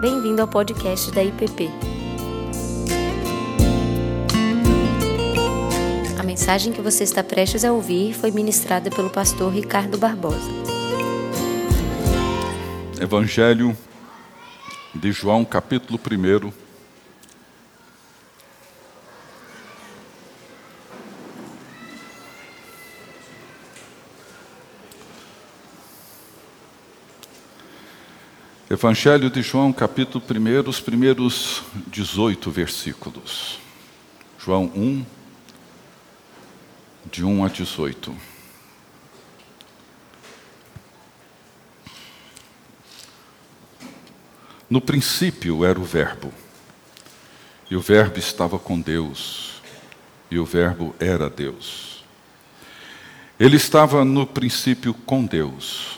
Bem-vindo ao podcast da IPP. A mensagem que você está prestes a ouvir foi ministrada pelo pastor Ricardo Barbosa. Evangelho de João, capítulo 1. Evangelho de João, capítulo 1, os primeiros 18 versículos. João 1, de 1 a 18. No princípio era o Verbo, e o Verbo estava com Deus, e o Verbo era Deus. Ele estava no princípio com Deus.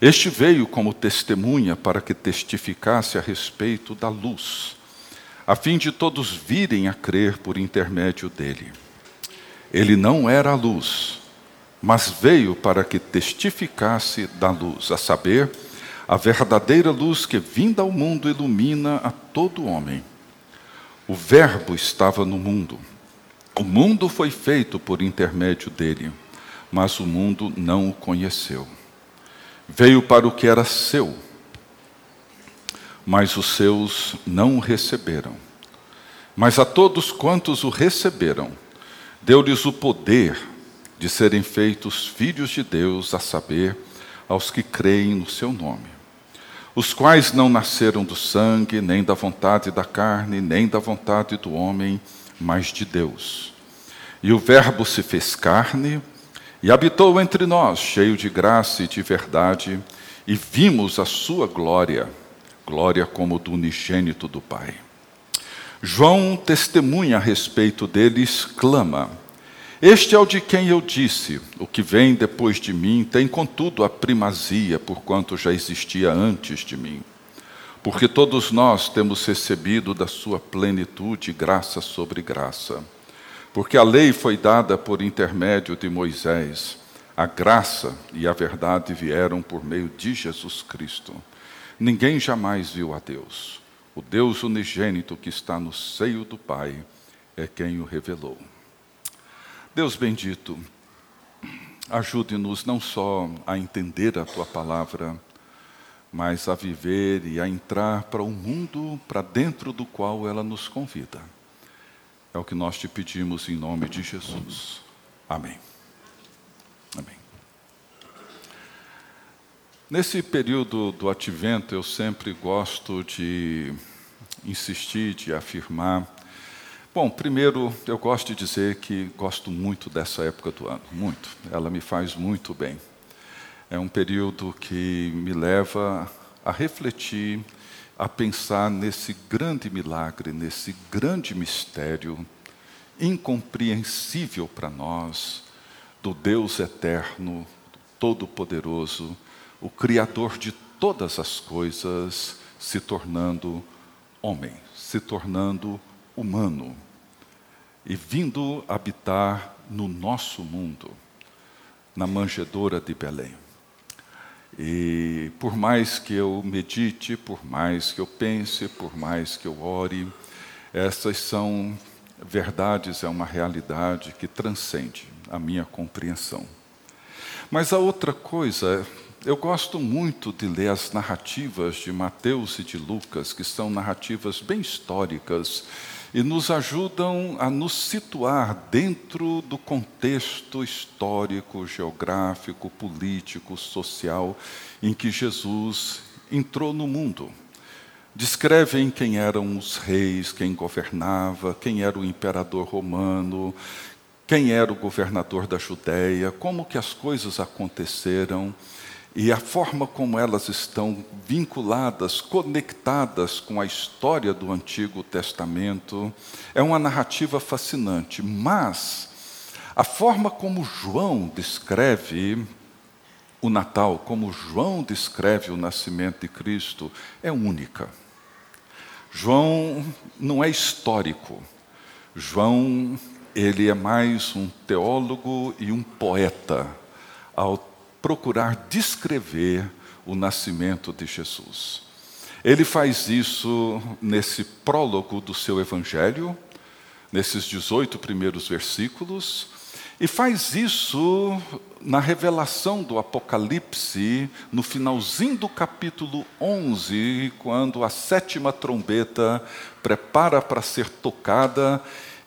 Este veio como testemunha para que testificasse a respeito da luz, a fim de todos virem a crer por intermédio dele. Ele não era a luz, mas veio para que testificasse da luz, a saber, a verdadeira luz que, vinda ao mundo, ilumina a todo homem. O Verbo estava no mundo. O mundo foi feito por intermédio dele, mas o mundo não o conheceu. Veio para o que era seu, mas os seus não o receberam. Mas a todos quantos o receberam, deu-lhes o poder de serem feitos filhos de Deus, a saber, aos que creem no seu nome, os quais não nasceram do sangue, nem da vontade da carne, nem da vontade do homem, mas de Deus. E o Verbo se fez carne e habitou entre nós, cheio de graça e de verdade, e vimos a sua glória, glória como do unigênito do Pai. João testemunha a respeito deles, clama: Este é o de quem eu disse: O que vem depois de mim tem, contudo, a primazia, porquanto já existia antes de mim. Porque todos nós temos recebido da sua plenitude graça sobre graça. Porque a lei foi dada por intermédio de Moisés, a graça e a verdade vieram por meio de Jesus Cristo. Ninguém jamais viu a Deus. O Deus unigênito que está no seio do Pai é quem o revelou. Deus bendito, ajude-nos não só a entender a tua palavra, mas a viver e a entrar para o mundo para dentro do qual ela nos convida. É o que nós te pedimos em nome de Jesus. Amém. Amém. Nesse período do advento, eu sempre gosto de insistir, de afirmar. Bom, primeiro, eu gosto de dizer que gosto muito dessa época do ano, muito. Ela me faz muito bem. É um período que me leva a refletir a pensar nesse grande milagre, nesse grande mistério incompreensível para nós, do Deus eterno, todo-poderoso, o Criador de todas as coisas, se tornando homem, se tornando humano e vindo habitar no nosso mundo, na manjedoura de Belém. E por mais que eu medite, por mais que eu pense, por mais que eu ore, essas são verdades, é uma realidade que transcende a minha compreensão. Mas a outra coisa, eu gosto muito de ler as narrativas de Mateus e de Lucas, que são narrativas bem históricas e nos ajudam a nos situar dentro do contexto histórico, geográfico, político, social em que Jesus entrou no mundo. Descrevem quem eram os reis, quem governava, quem era o imperador romano, quem era o governador da Judéia, como que as coisas aconteceram. E a forma como elas estão vinculadas, conectadas com a história do Antigo Testamento, é uma narrativa fascinante. Mas a forma como João descreve o Natal, como João descreve o nascimento de Cristo, é única. João não é histórico. João, ele é mais um teólogo e um poeta ao procurar descrever o nascimento de Jesus. Ele faz isso nesse prólogo do seu evangelho, nesses 18 primeiros versículos, e faz isso na revelação do Apocalipse, no finalzinho do capítulo 11, quando a sétima trombeta prepara para ser tocada,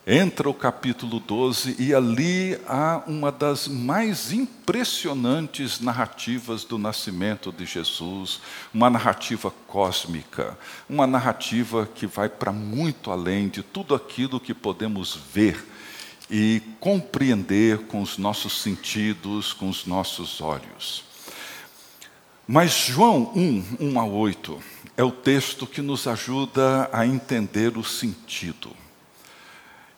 entra o capítulo 12 e ali há uma das mais impressionantes narrativas do nascimento de Jesus, uma narrativa cósmica, uma narrativa que vai para muito além de tudo aquilo que podemos ver e compreender com os nossos sentidos, com os nossos olhos. Mas João 1, 1 a 8, é o texto que nos ajuda a entender o sentido.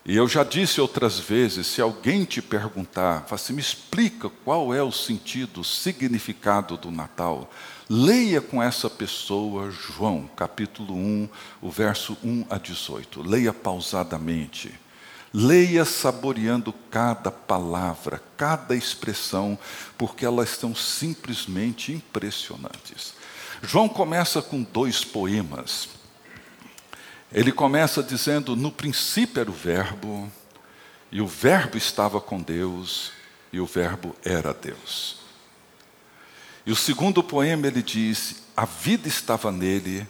E eu já disse outras vezes, se alguém te perguntar, assim, me explica qual é o sentido, o significado do Natal, leia com essa pessoa João, capítulo 1, o verso 1 a 18. Leia pausadamente. Leia saboreando cada palavra, cada expressão, porque elas são simplesmente impressionantes. João começa com dois poemas. Ele começa dizendo: No princípio era o Verbo, e o Verbo estava com Deus, e o Verbo era Deus. E o segundo poema ele diz: A vida estava nele,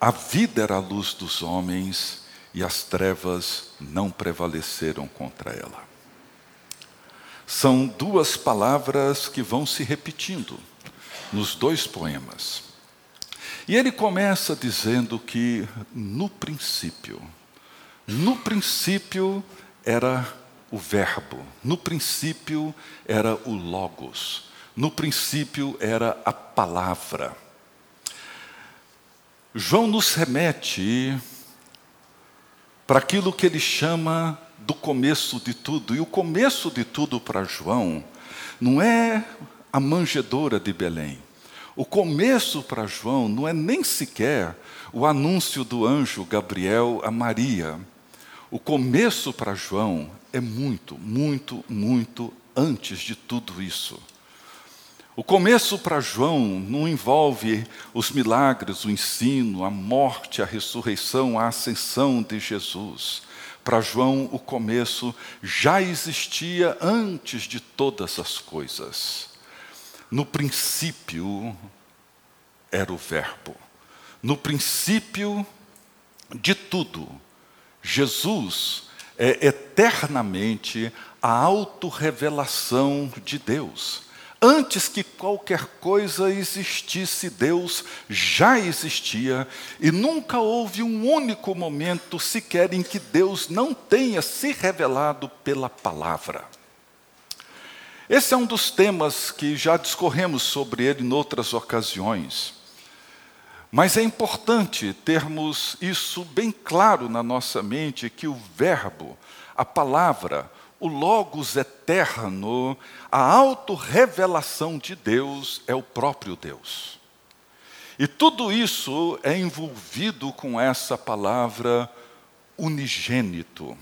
a vida era a luz dos homens, e as trevas não prevaleceram contra ela. São duas palavras que vão se repetindo nos dois poemas. E ele começa dizendo que no princípio, no princípio era o Verbo, no princípio era o Logos, no princípio era a palavra. João nos remete para aquilo que ele chama do começo de tudo. E o começo de tudo para João não é a manjedoura de Belém. O começo para João não é nem sequer o anúncio do anjo Gabriel a Maria. O começo para João é muito, muito, muito antes de tudo isso. O começo para João não envolve os milagres, o ensino, a morte, a ressurreição, a ascensão de Jesus. Para João, o começo já existia antes de todas as coisas. No princípio era o Verbo. No princípio de tudo, Jesus é eternamente a autorrevelação de Deus Antes que qualquer coisa existisse, Deus já existia e nunca houve um único momento sequer em que Deus não tenha se revelado pela palavra. Esse é um dos temas que já discorremos sobre ele em outras ocasiões. Mas é importante termos isso bem claro na nossa mente que o Verbo, a palavra, o Logos eterno, a autorrevelação de Deus é o próprio Deus. E tudo isso é envolvido com essa palavra unigênito,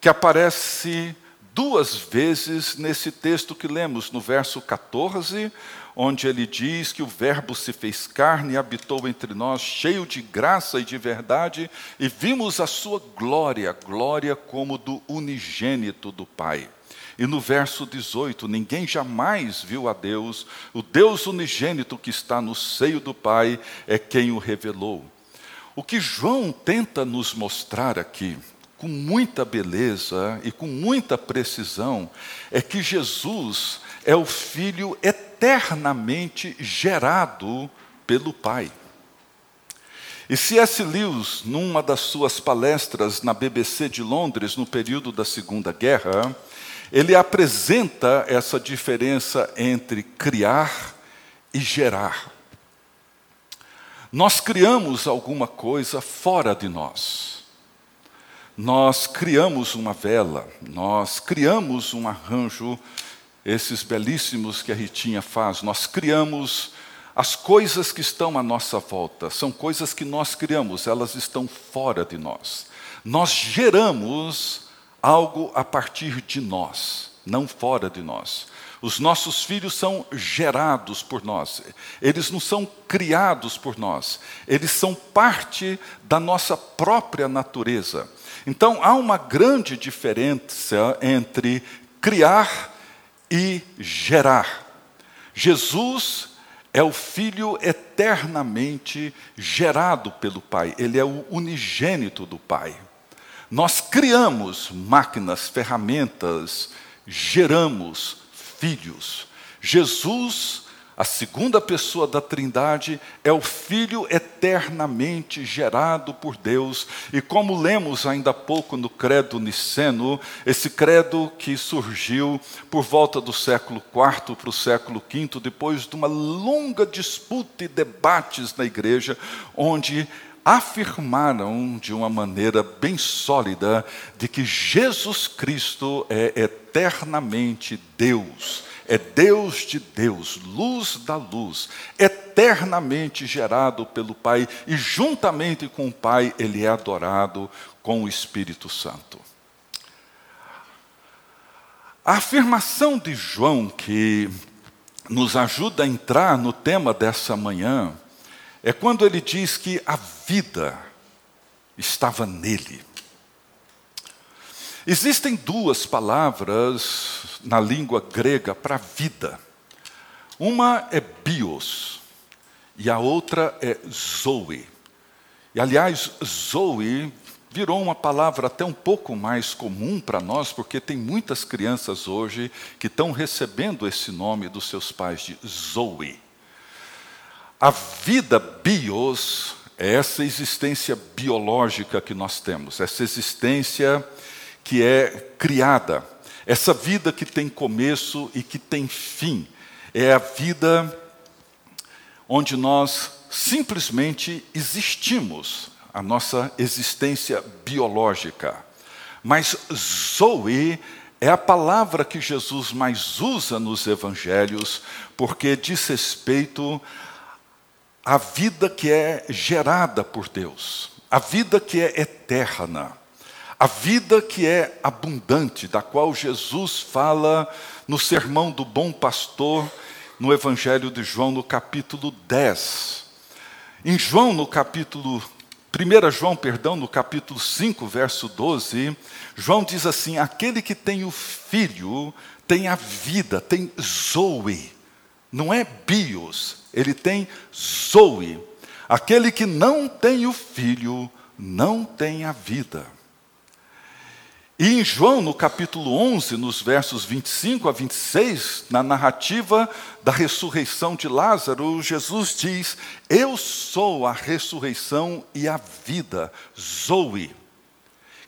que aparece duas vezes nesse texto que lemos, no verso 14, onde ele diz que o Verbo se fez carne e habitou entre nós, cheio de graça e de verdade, e vimos a sua glória, glória como do unigênito do Pai. E no verso 18, ninguém jamais viu a Deus, o Deus unigênito que está no seio do Pai é quem o revelou. O que João tenta nos mostrar aqui, com muita beleza e com muita precisão, é que Jesus é o Filho eternamente gerado pelo Pai. E C.S. Lewis, numa das suas palestras na BBC de Londres, no período da Segunda Guerra, ele apresenta essa diferença entre criar e gerar. Nós criamos alguma coisa fora de nós. Nós criamos uma vela, nós criamos um arranjo, esses belíssimos que a Ritinha faz, nós criamos as coisas que estão à nossa volta, são coisas que nós criamos, elas estão fora de nós. Nós geramos algo a partir de nós, não fora de nós. Os nossos filhos são gerados por nós, eles não são criados por nós, eles são parte da nossa própria natureza. Então há uma grande diferença entre criar e gerar. Jesus é o Filho eternamente gerado pelo Pai, ele é o unigênito do Pai. Nós criamos máquinas, ferramentas, geramos filhos. Jesus, a segunda pessoa da Trindade, é o Filho eternamente gerado por Deus. E como lemos ainda há pouco no Credo Niceno, esse credo que surgiu por volta do século IV para o século V, depois de uma longa disputa e debates na igreja, onde afirmaram de uma maneira bem sólida de que Jesus Cristo é eternamente Deus, é Deus de Deus, luz da luz, eternamente gerado pelo Pai e juntamente com o Pai ele é adorado com o Espírito Santo. A afirmação de João que nos ajuda a entrar no tema dessa manhã é quando ele diz que a vida estava nele. Existem duas palavras na língua grega para vida. Uma é bios e a outra é zoe. E aliás, zoe virou uma palavra até um pouco mais comum para nós, porque tem muitas crianças hoje que estão recebendo esse nome dos seus pais de zoe. A vida bios é essa existência biológica que nós temos, essa existência que é criada, essa vida que tem começo e que tem fim. É a vida onde nós simplesmente existimos, a nossa existência biológica. Mas Zoe é a palavra que Jesus mais usa nos evangelhos, porque diz respeito a vida que é gerada por Deus, a vida que é eterna, a vida que é abundante, da qual Jesus fala no sermão do bom pastor, no Evangelho de João, no capítulo 10. Em João, no capítulo 1 João, perdão, no capítulo 5, verso 12, João diz assim: aquele que tem o filho tem a vida, tem zoe, não é bios, ele tem Zoe. Aquele que não tem o filho, não tem a vida. E em João, no capítulo 11, nos versos 25 a 26, na narrativa da ressurreição de Lázaro, Jesus diz: Eu sou a ressurreição e a vida, Zoe.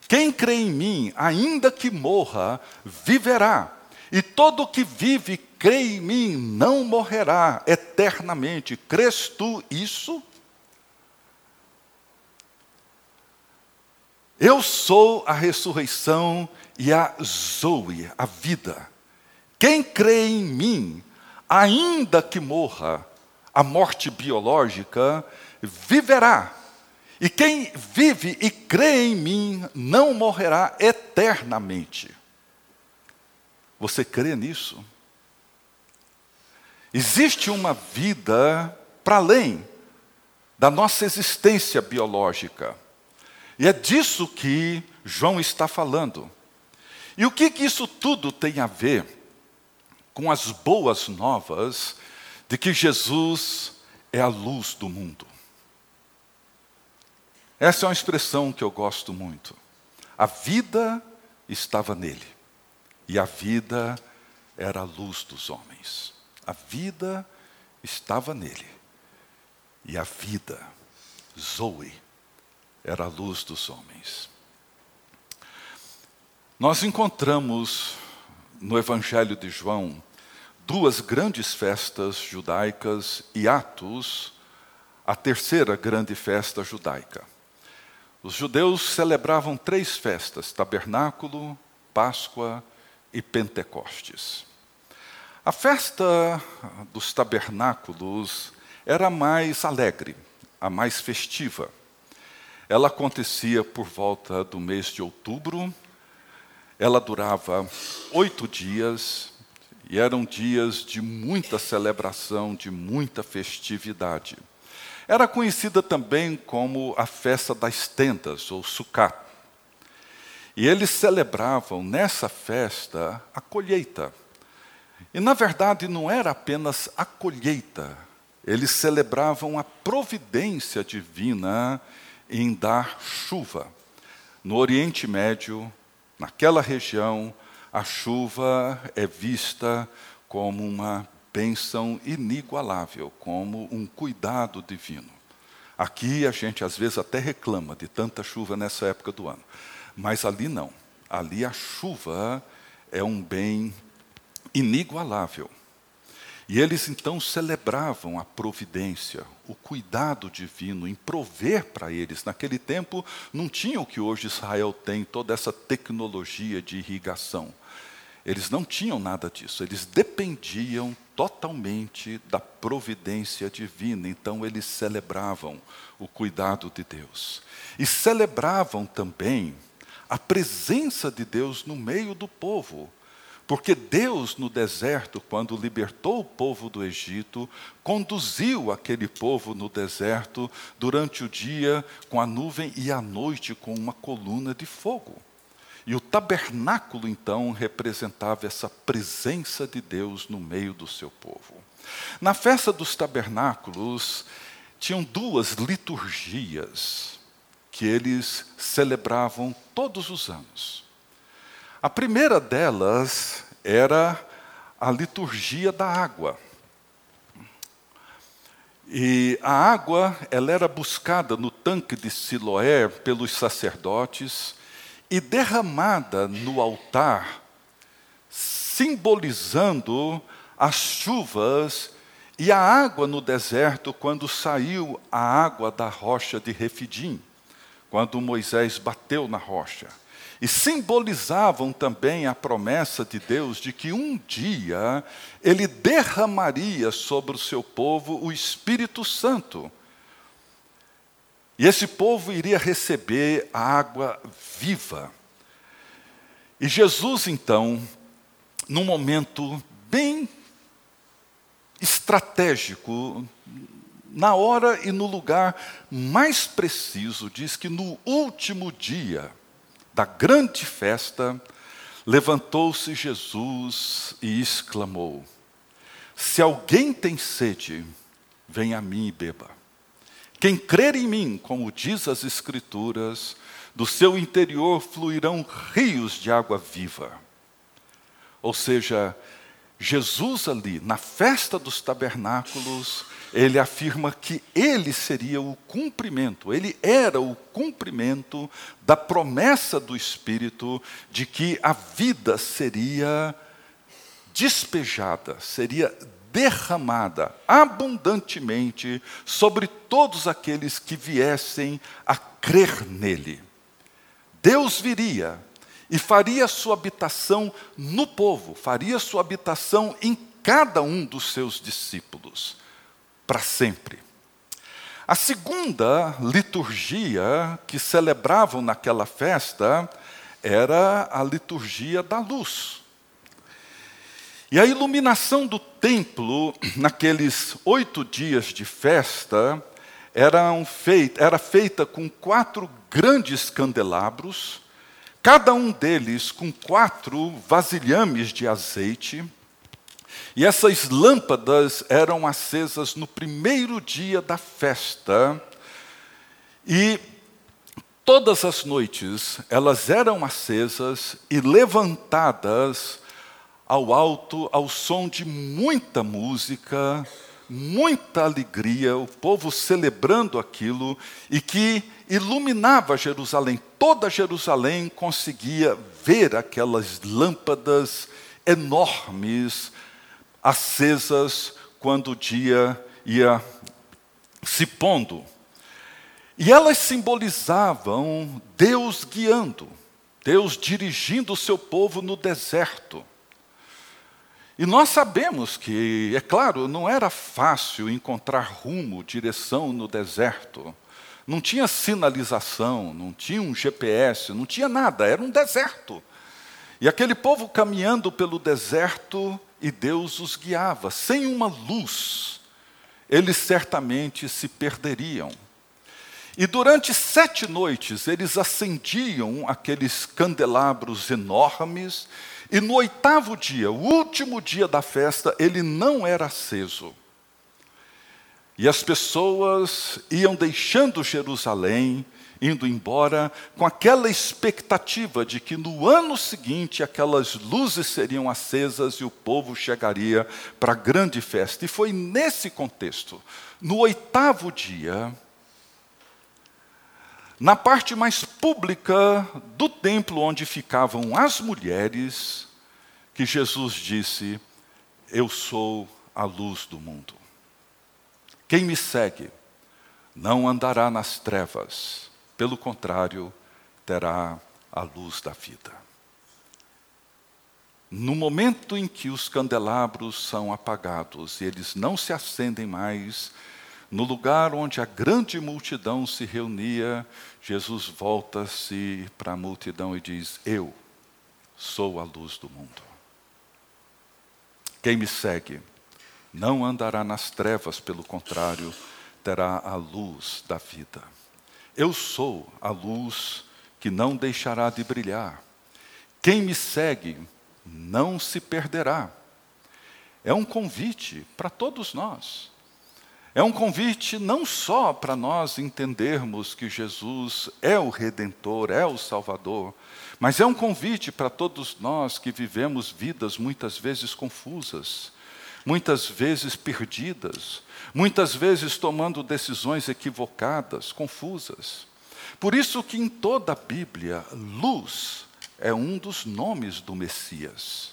Quem crê em mim, ainda que morra, viverá. E todo que vive crê em mim não morrerá eternamente. Crês tu isso? Eu sou a ressurreição e a Zoe, a vida. Quem crê em mim, ainda que morra, a morte biológica, viverá. E quem vive e crê em mim não morrerá eternamente. Você crê nisso? Existe uma vida para além da nossa existência biológica. E é disso que João está falando. E o que, que isso tudo tem a ver com as boas novas de que Jesus é a luz do mundo? Essa é uma expressão que eu gosto muito. A vida estava nele, e a vida era a luz dos homens. A vida estava nele. E a vida, Zoe, era a luz dos homens. Nós encontramos no Evangelho de João duas grandes festas judaicas e Atos, a terceira grande festa judaica. Os judeus celebravam três festas: Tabernáculo, Páscoa e Pentecostes. A festa dos tabernáculos era a mais alegre, a mais festiva. Ela acontecia por volta do mês de outubro, ela durava oito dias e eram dias de muita celebração, de muita festividade. Era conhecida também como a festa das tendas, ou Sukkot. E eles celebravam nessa festa a colheita. E na verdade não era apenas a colheita, eles celebravam a providência divina em dar chuva. No Oriente Médio, naquela região, a chuva é vista como uma bênção inigualável, como um cuidado divino. Aqui a gente às vezes até reclama de tanta chuva nessa época do ano, mas ali não. Ali a chuva é um bem inigualável. E eles então celebravam a providência, o cuidado divino em prover para eles. Naquele tempo não tinha o que hoje Israel tem, toda essa tecnologia de irrigação. Eles não tinham nada disso, eles dependiam totalmente da providência divina, então eles celebravam o cuidado de Deus. E celebravam também a presença de Deus no meio do povo. Porque Deus, no deserto, quando libertou o povo do Egito, conduziu aquele povo no deserto durante o dia com a nuvem e à noite com uma coluna de fogo. E o tabernáculo, então, representava essa presença de Deus no meio do seu povo. Na festa dos tabernáculos, tinham duas liturgias que eles celebravam todos os anos. A primeira delas era a liturgia da água. E a água, ela era buscada no tanque de Siloé pelos sacerdotes e derramada no altar, simbolizando as chuvas e a água no deserto quando saiu a água da rocha de Refidim, quando Moisés bateu na rocha. E simbolizavam também a promessa de Deus de que um dia ele derramaria sobre o seu povo o Espírito Santo e esse povo iria receber a água viva. E Jesus, então, num momento bem estratégico, na hora e no lugar mais preciso, diz que no último dia da grande festa, levantou-se Jesus e exclamou: Se alguém tem sede, venha a mim e beba. Quem crer em mim, como diz as Escrituras, do seu interior fluirão rios de água viva. Ou seja, Jesus ali, na festa dos tabernáculos, ele afirma que ele seria o cumprimento, ele era o cumprimento da promessa do Espírito de que a vida seria despejada, seria derramada abundantemente sobre todos aqueles que viessem a crer nele. Deus viria e faria sua habitação no povo, faria sua habitação em cada um dos seus discípulos, para sempre. A segunda liturgia que celebravam naquela festa era a liturgia da luz. E a iluminação do templo, naqueles oito dias de festa, era, feita com quatro grandes candelabros, cada um deles com quatro vasilhames de azeite. E essas lâmpadas eram acesas no primeiro dia da festa, e todas as noites elas eram acesas e levantadas ao alto, ao som de muita música, muita alegria, o povo celebrando aquilo e que iluminava Jerusalém. Toda Jerusalém conseguia ver aquelas lâmpadas enormes acesas quando o dia ia se pondo. E elas simbolizavam Deus guiando, Deus dirigindo o seu povo no deserto. E nós sabemos que, é claro, não era fácil encontrar rumo, direção no deserto. Não tinha sinalização, não tinha um GPS, não tinha nada, era um deserto. E aquele povo caminhando pelo deserto e Deus os guiava, sem uma luz, eles certamente se perderiam. E durante sete noites eles acendiam aqueles candelabros enormes, e no oitavo dia, o último dia da festa, ele não era aceso. E as pessoas iam deixando Jerusalém, indo embora, com aquela expectativa de que no ano seguinte aquelas luzes seriam acesas e o povo chegaria para a grande festa. E foi nesse contexto, no oitavo dia, na parte mais pública do templo onde ficavam as mulheres, que Jesus disse: Eu sou a luz do mundo. Quem me segue não andará nas trevas, pelo contrário, terá a luz da vida. No momento em que os candelabros são apagados e eles não se acendem mais, no lugar onde a grande multidão se reunia, Jesus volta-se para a multidão e diz: Eu sou a luz do mundo. Quem me segue não andará nas trevas, pelo contrário, terá a luz da vida. Eu sou a luz que não deixará de brilhar. Quem me segue não se perderá. É um convite para todos nós. É um convite não só para nós entendermos que Jesus é o Redentor, é o Salvador, mas é um convite para todos nós que vivemos vidas muitas vezes confusas, muitas vezes perdidas, muitas vezes tomando decisões equivocadas, confusas. Por isso que em toda a Bíblia, luz é um dos nomes do Messias.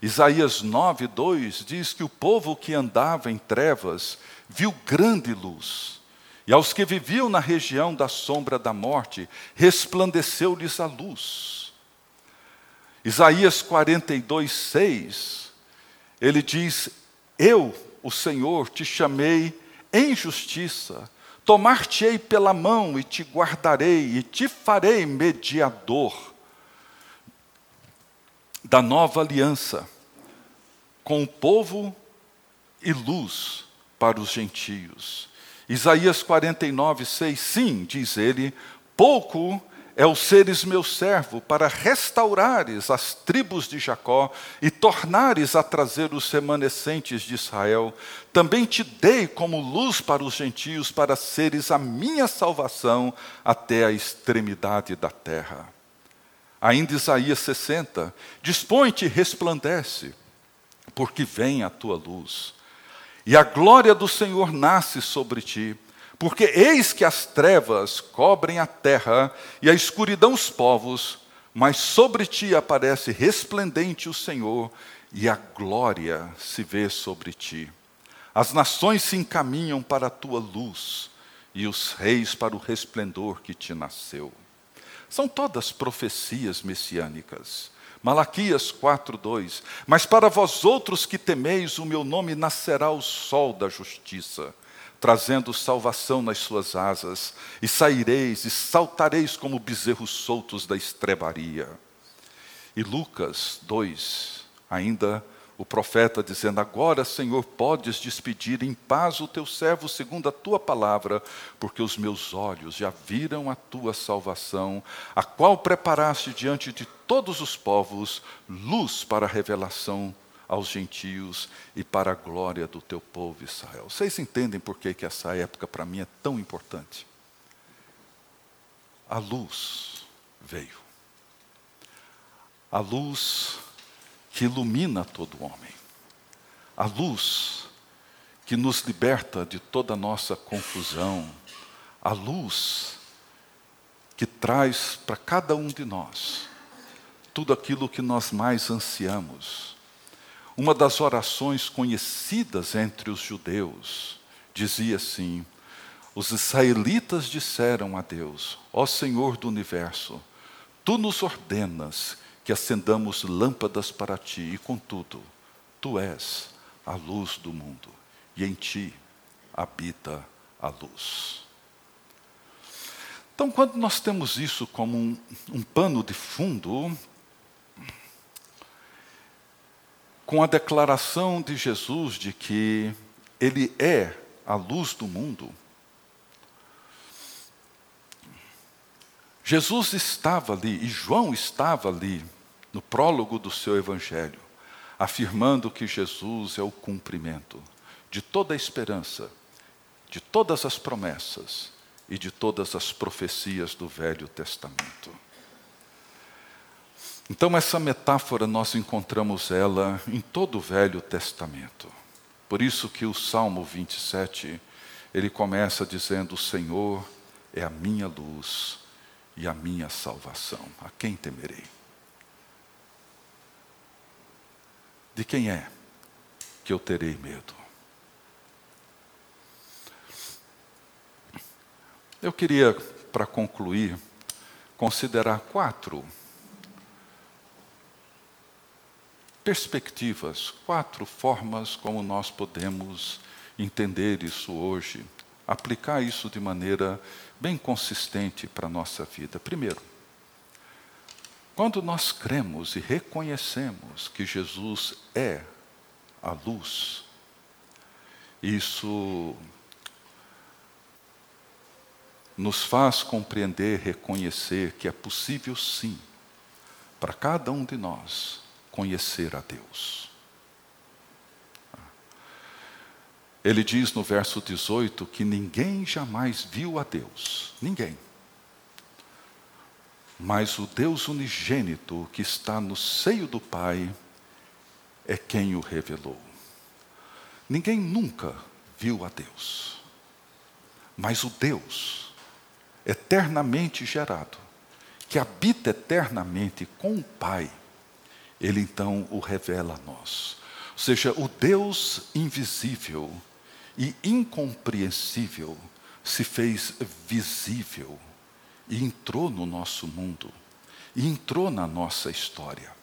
Isaías 9, 2 diz que o povo que andava em trevas viu grande luz. E aos que viviam na região da sombra da morte, resplandeceu-lhes a luz. Isaías 42, 6 ele diz: Eu, o Senhor, te chamei em justiça, tomar-te-ei pela mão e te guardarei e te farei mediador da nova aliança com o povo e luz para os gentios. Isaías 49, 6, sim, diz ele, pouco é o seres meu servo, para restaurares as tribos de Jacó e tornares a trazer os remanescentes de Israel. Também te dei como luz para os gentios, para seres a minha salvação até a extremidade da terra. Ainda Isaías 60, dispõe-te e resplandece, porque vem a tua luz. E a glória do Senhor nasce sobre ti porque eis que as trevas cobrem a terra e a escuridão os povos, mas sobre ti aparece resplendente o Senhor e a glória se vê sobre ti. As nações se encaminham para a tua luz e os reis para o resplendor que te nasceu. São todas profecias messiânicas. Malaquias 4:2 Mas para vós outros que temeis o meu nome nascerá o sol da justiça trazendo salvação nas suas asas, e saireis e saltareis como bezerros soltos da estrebaria. E Lucas 2, ainda o profeta dizendo: Agora, Senhor, podes despedir em paz o teu servo segundo a tua palavra, porque os meus olhos já viram a tua salvação, a qual preparaste diante de todos os povos luz para a revelação aos gentios e para a glória do teu povo Israel. Vocês entendem por que, que essa época para mim é tão importante? A luz veio. A luz que ilumina todo homem. A luz que nos liberta de toda a nossa confusão. A luz que traz para cada um de nós tudo aquilo que nós mais ansiamos uma das orações conhecidas entre os judeus dizia assim: Os israelitas disseram a Deus: Ó Senhor do universo, tu nos ordenas que acendamos lâmpadas para ti, e contudo, tu és a luz do mundo, e em ti habita a luz. Então, quando nós temos isso como um, um pano de fundo, com a declaração de Jesus de que Ele é a luz do mundo, Jesus estava ali, e João estava ali, no prólogo do seu evangelho, afirmando que Jesus é o cumprimento de toda a esperança, de todas as promessas e de todas as profecias do Velho Testamento. Então, essa metáfora nós encontramos ela em todo o Velho Testamento. Por isso que o Salmo 27, ele começa dizendo: O Senhor é a minha luz e a minha salvação. A quem temerei? De quem é que eu terei medo? Eu queria, para concluir, considerar quatro perspectivas, quatro formas como nós podemos entender isso hoje, aplicar isso de maneira bem consistente para a nossa vida. Primeiro, quando nós cremos e reconhecemos que Jesus é a luz, isso nos faz compreender, reconhecer que é possível sim, para cada um de nós, conhecer a Deus. Ele diz no verso 18 que ninguém jamais viu a Deus, ninguém. Mas o Deus unigênito que está no seio do Pai é quem o revelou. Ninguém nunca viu a Deus. Mas o Deus eternamente gerado, que habita eternamente com o Pai, ele então o revela a nós. Ou seja, o Deus invisível e incompreensível se fez visível e entrou no nosso mundo, e entrou na nossa história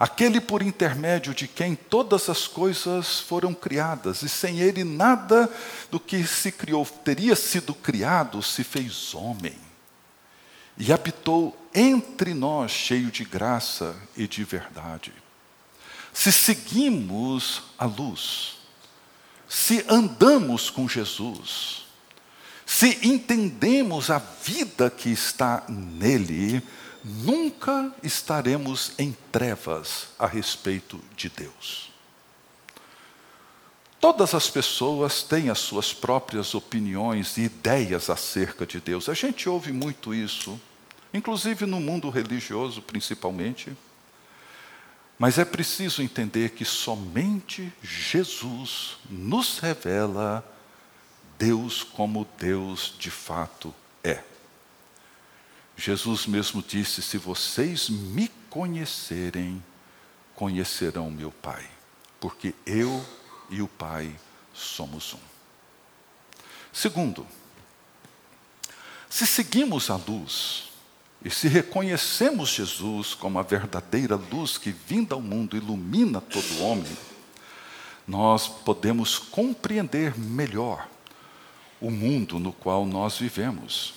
aquele por intermédio de quem todas as coisas foram criadas, e sem ele nada do que se criou teria sido criado se fez homem. E habitou entre nós, cheio de graça e de verdade. Se seguimos a luz, se andamos com Jesus, se entendemos a vida que está nele, nunca estaremos em trevas a respeito de Deus. Todas as pessoas têm as suas próprias opiniões e ideias acerca de Deus. A gente ouve muito isso, inclusive no mundo religioso, principalmente. Mas é preciso entender que somente Jesus nos revela Deus como Deus de fato é. Jesus mesmo disse: Se vocês me conhecerem, conhecerão meu Pai, porque eu e o Pai somos um. Segundo, se seguimos a luz e se reconhecemos Jesus como a verdadeira luz que, vinda ao mundo, ilumina todo homem, nós podemos compreender melhor o mundo no qual nós vivemos.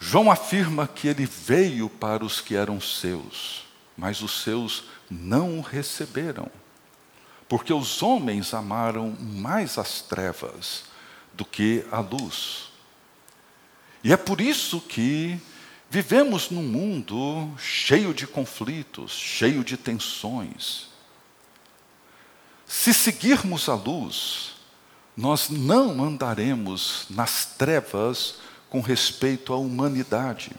João afirma que ele veio para os que eram seus, mas os seus não o receberam, porque os homens amaram mais as trevas do que a luz. E é por isso que vivemos num mundo cheio de conflitos, cheio de tensões. Se seguirmos a luz, nós não andaremos nas trevas com respeito à humanidade.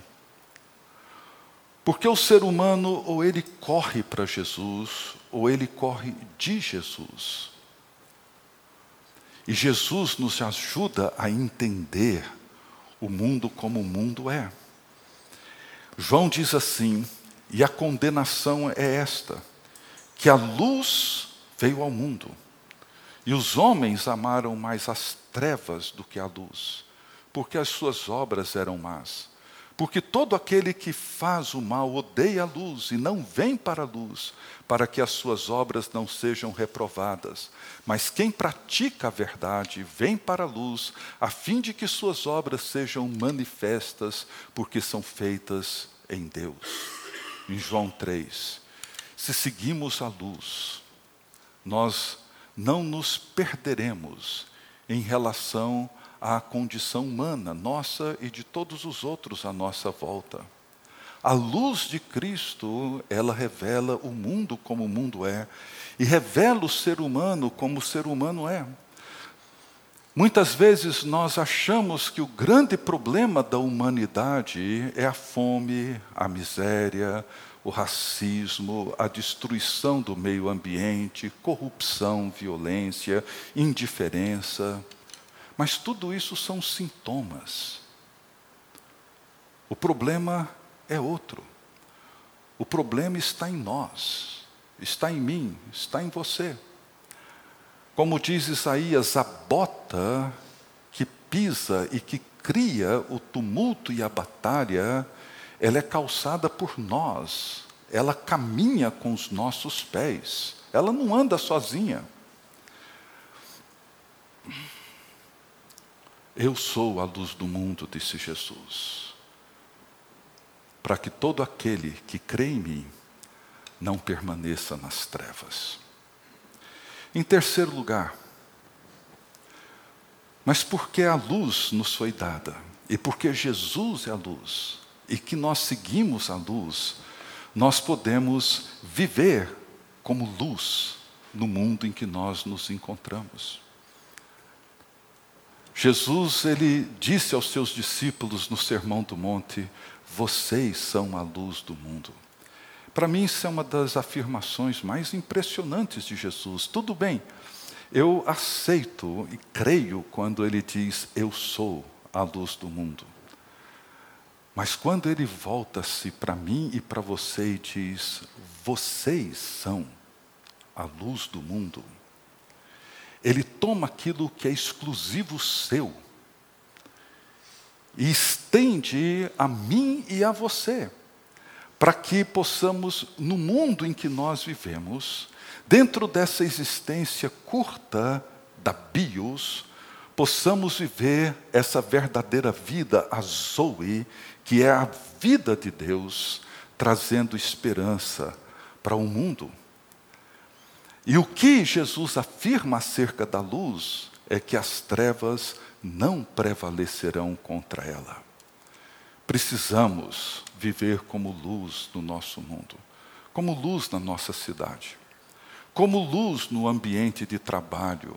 Porque o ser humano, ou ele corre para Jesus, ou ele corre de Jesus. E Jesus nos ajuda a entender o mundo como o mundo é. João diz assim: e a condenação é esta, que a luz veio ao mundo. E os homens amaram mais as trevas do que a luz, porque as suas obras eram más. Porque todo aquele que faz o mal odeia a luz e não vem para a luz, para que as suas obras não sejam reprovadas. Mas quem pratica a verdade vem para a luz, a fim de que suas obras sejam manifestas, porque são feitas em Deus. Em João 3. Se seguimos a luz, nós não nos perderemos em relação à condição humana, nossa e de todos os outros à nossa volta. A luz de Cristo, ela revela o mundo como o mundo é, e revela o ser humano como o ser humano é. Muitas vezes nós achamos que o grande problema da humanidade é a fome, a miséria, o racismo, a destruição do meio ambiente, corrupção, violência, indiferença. Mas tudo isso são sintomas. O problema é outro. O problema está em nós, está em mim, está em você. Como diz Isaías, a bota que pisa e que cria o tumulto e a batalha ela é calçada por nós, ela caminha com os nossos pés, ela não anda sozinha. Eu sou a luz do mundo, disse Jesus, para que todo aquele que crê em mim não permaneça nas trevas. Em terceiro lugar, mas porque a luz nos foi dada, e porque Jesus é a luz, e que nós seguimos a luz, nós podemos viver como luz no mundo em que nós nos encontramos. Jesus, ele disse aos seus discípulos no Sermão do Monte: Vocês são a luz do mundo. Para mim, isso é uma das afirmações mais impressionantes de Jesus. Tudo bem, eu aceito e creio quando ele diz: Eu sou a luz do mundo. Mas quando ele volta-se para mim e para você e diz: Vocês são a luz do mundo, ele toma aquilo que é exclusivo seu e estende a mim e a você, para que possamos, no mundo em que nós vivemos, dentro dessa existência curta da bios, possamos viver essa verdadeira vida, a Zoe, que é a vida de Deus trazendo esperança para o mundo. E o que Jesus afirma acerca da luz é que as trevas não prevalecerão contra ela. Precisamos viver como luz no nosso mundo, como luz na nossa cidade, como luz no ambiente de trabalho,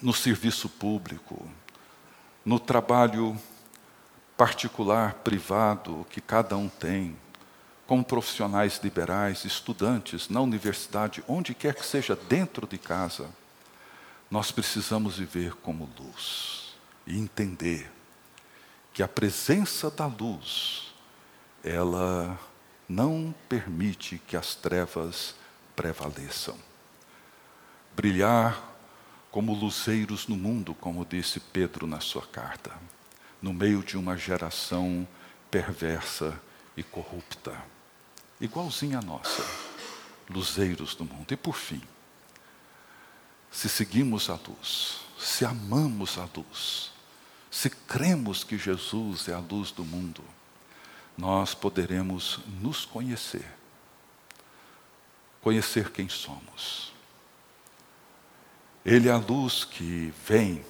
no serviço público, no trabalho particular, privado, que cada um tem, como profissionais liberais, estudantes, na universidade, onde quer que seja, dentro de casa, nós precisamos viver como luz e entender que a presença da luz, ela não permite que as trevas prevaleçam. Brilhar como luzeiros no mundo, como disse Pedro na sua carta no meio de uma geração perversa e corrupta, igualzinha a nossa, luzeiros do mundo. E por fim, se seguimos a luz, se amamos a luz, se cremos que Jesus é a luz do mundo, nós poderemos nos conhecer, conhecer quem somos. Ele é a luz que vem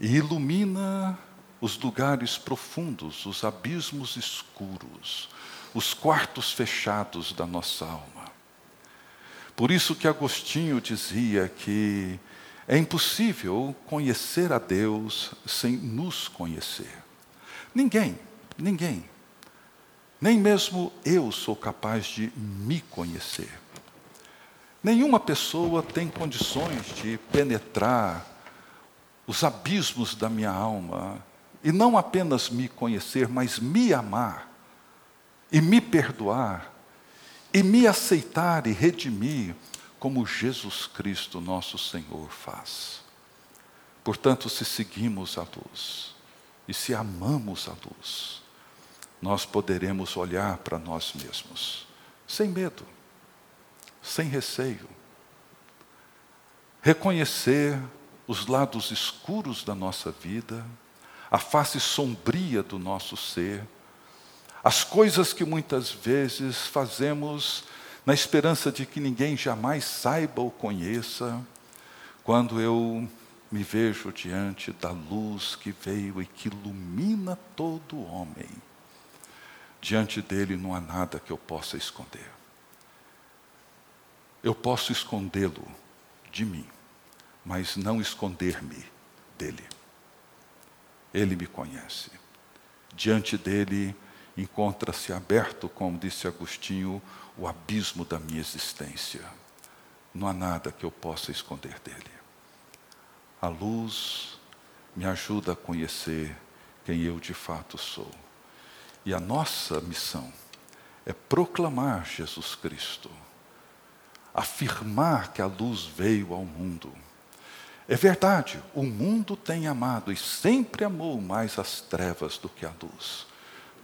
e ilumina os lugares profundos, os abismos escuros, os quartos fechados da nossa alma. Por isso que Agostinho dizia que é impossível conhecer a Deus sem nos conhecer. Ninguém, ninguém, nem mesmo eu sou capaz de me conhecer. Nenhuma pessoa tem condições de penetrar os abismos da minha alma e não apenas me conhecer, mas me amar e me perdoar e me aceitar e redimir como Jesus Cristo, nosso Senhor, faz. Portanto, se seguimos a luz e se amamos a luz, nós poderemos olhar para nós mesmos sem medo, sem receio, reconhecer os lados escuros da nossa vida, a face sombria do nosso ser, as coisas que muitas vezes fazemos na esperança de que ninguém jamais saiba ou conheça, quando eu me vejo diante da luz que veio e que ilumina todo homem. Diante dele não há nada que eu possa esconder. Eu posso escondê-lo de mim, mas não esconder-me dele. Ele me conhece. Diante dele encontra-se aberto, como disse Agostinho, o abismo da minha existência. Não há nada que eu possa esconder dele. A luz me ajuda a conhecer quem eu de fato sou. E a nossa missão é proclamar Jesus Cristo, afirmar que a luz veio ao mundo. É verdade, o mundo tem amado e sempre amou mais as trevas do que a luz.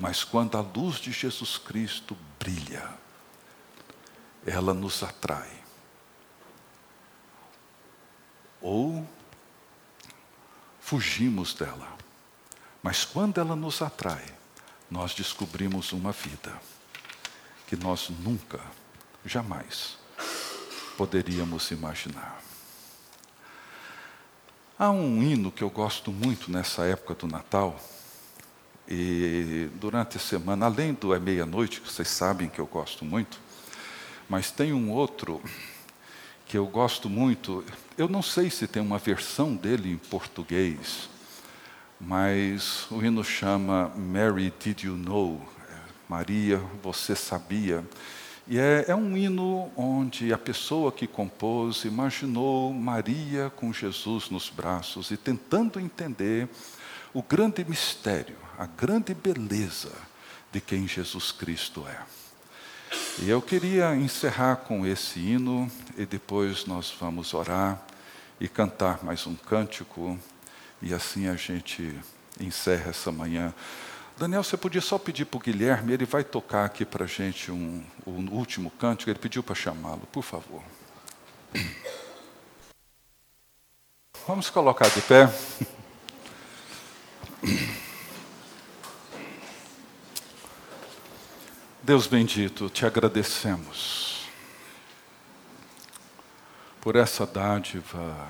Mas quando a luz de Jesus Cristo brilha, ela nos atrai. Ou fugimos dela. Mas quando ela nos atrai, nós descobrimos uma vida que nós nunca, jamais poderíamos imaginar. Há um hino que eu gosto muito nessa época do Natal, e durante a semana, além do É Meia-Noite, que vocês sabem que eu gosto muito, mas tem um outro que eu gosto muito. Eu não sei se tem uma versão dele em português, mas o hino chama Mary, Did You Know? Maria, você sabia? E é, é, um hino onde a pessoa que compôs imaginou Maria com Jesus nos braços e tentando entender o grande mistério, a grande beleza de quem Jesus Cristo é. E eu queria encerrar com esse hino e depois nós vamos orar e cantar mais um cântico e assim a gente encerra essa manhã. Daniel, você podia só pedir para o Guilherme, ele vai tocar aqui para a gente um, um último cântico, ele pediu para chamá-lo, por favor. Vamos colocar de pé. Deus bendito, te agradecemos por essa dádiva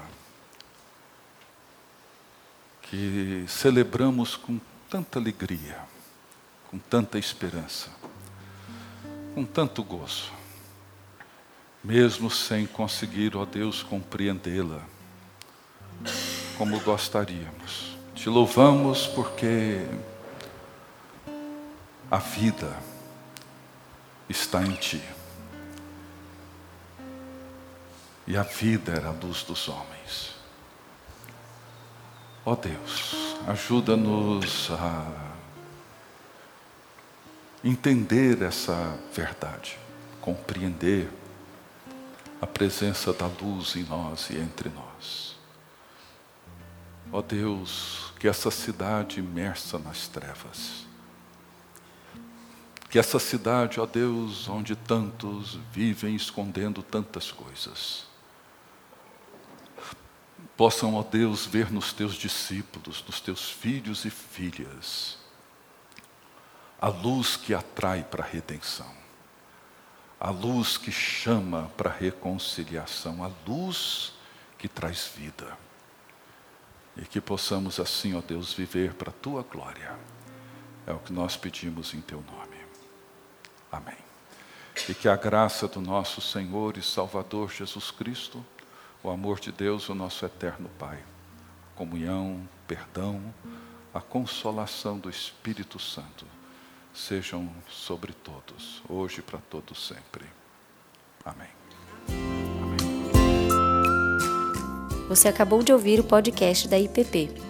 que celebramos com tanta alegria, com tanta esperança, com tanto gozo, mesmo sem conseguir, ó Deus, compreendê-la como gostaríamos. Te louvamos porque a vida está em Ti. E a vida era a luz dos homens. Ó oh Deus, ajuda-nos a entender essa verdade, compreender a presença da luz em nós e entre nós. Ó oh Deus, que essa cidade imersa nas trevas, que essa cidade, ó Deus, onde tantos vivem escondendo tantas coisas, possam, ó Deus, ver nos teus discípulos, nos teus filhos e filhas, a luz que atrai para a redenção, a luz que chama para a reconciliação, a luz que traz vida. E que possamos assim, ó Deus, viver para a tua glória. É o que nós pedimos em teu nome. Amém. E que a graça do nosso Senhor e Salvador Jesus Cristo, o amor de Deus, o nosso eterno Pai, comunhão, perdão, a consolação do Espírito Santo sejam sobre todos, hoje para todos sempre. Amém. Você acabou de ouvir o podcast da IPP.